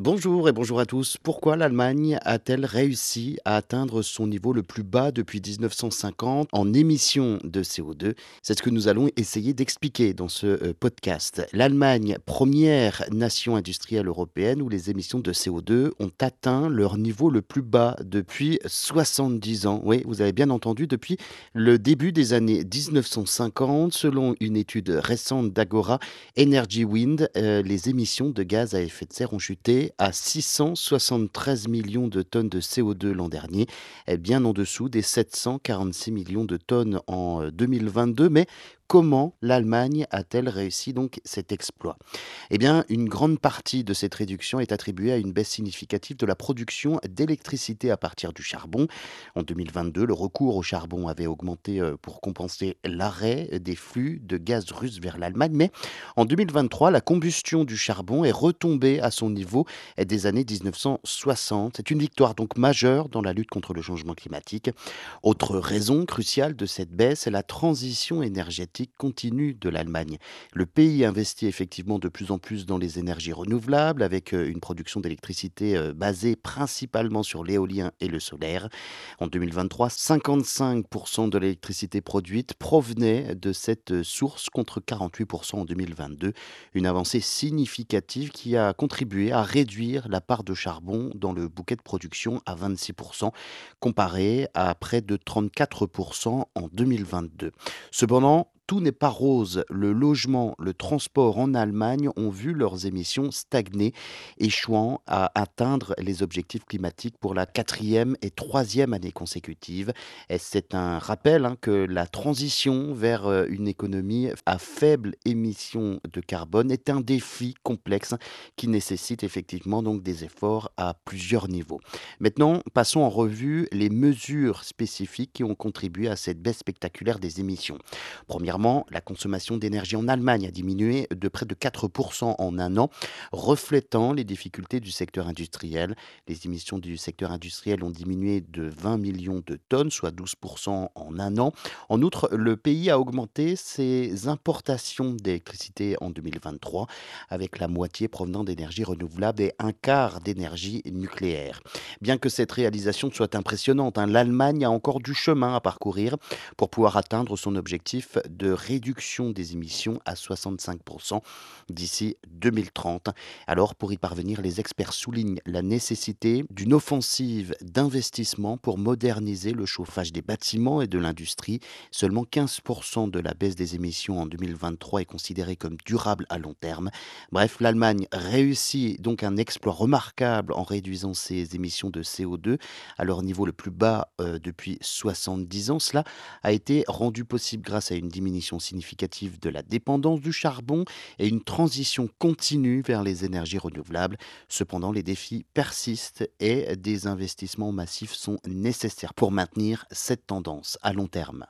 Bonjour et bonjour à tous. Pourquoi l'Allemagne a-t-elle réussi à atteindre son niveau le plus bas depuis 1950 en émissions de CO2 C'est ce que nous allons essayer d'expliquer dans ce euh, podcast. L'Allemagne, première nation industrielle européenne où les émissions de CO2 ont atteint leur niveau le plus bas depuis 70 ans. Oui, vous avez bien entendu, depuis le début des années 1950, selon une étude récente d'Agora Energy Wind, euh, les émissions de gaz à effet de serre ont chuté à 673 millions de tonnes de CO2 l'an dernier, bien en dessous des 746 millions de tonnes en 2022. Mais Comment l'Allemagne a-t-elle réussi donc cet exploit? Eh bien, une grande partie de cette réduction est attribuée à une baisse significative de la production d'électricité à partir du charbon. En 2022, le recours au charbon avait augmenté euh, pour compenser l'arrêt des flux de gaz russe vers l'Allemagne, mais en 2023, la combustion du charbon est retombée à son niveau des années 1960. C'est une victoire donc majeure dans la lutte contre le changement climatique. Autre raison cruciale de cette baisse est la transition énergétique continue de l'Allemagne. Le pays investit effectivement de plus en plus dans les énergies renouvelables, avec euh, une production d'électricité euh, basée principalement sur l'éolien et le solaire. En 2023, 55% de l'électricité produite provenait de cette euh, source contre 48% en 2022. Une avancée significative qui a contribué à réduire la part de charbon dans le bouquet de production à 26%, comparé à près de 34% en 2022. Cependant, tout n'est pas rose. Le logement, le transport en Allemagne ont vu leurs émissions stagner, échouant à atteindre les objectifs climatiques pour la quatrième et troisième année consécutive. c'est un rappel hein, que la transition vers euh, une économie à faible émission de carbone est un défi complexe qui nécessite effectivement donc des efforts à plusieurs niveaux. Maintenant, passons en revue les mesures spécifiques qui ont contribué à cette baisse spectaculaire des émissions. La consommation d'énergie en Allemagne a diminué de près de 4% en un an, reflétant les difficultés du secteur industriel. Les émissions du secteur industriel ont diminué de 20 millions de tonnes, soit 12% en un an. En outre, le pays a augmenté ses importations d'électricité en 2023, avec la moitié provenant d'énergie renouvelable et un quart d'énergie nucléaire. Bien que cette réalisation soit impressionnante, hein, l'Allemagne a encore du chemin à parcourir pour pouvoir atteindre son objectif de de réduction des émissions à 65% d'ici 2030. Alors pour y parvenir, les experts soulignent la nécessité d'une offensive d'investissement pour moderniser le chauffage des bâtiments et de l'industrie. Seulement 15% de la baisse des émissions en 2023 est considérée comme durable à long terme. Bref, l'Allemagne réussit donc un exploit remarquable en réduisant ses émissions de CO2 à leur niveau le plus bas euh, depuis 70 ans. Cela a été rendu possible grâce à une significative de la dépendance du charbon et une transition continue vers les énergies renouvelables. Cependant, les défis persistent et des investissements massifs sont nécessaires pour maintenir cette tendance à long terme.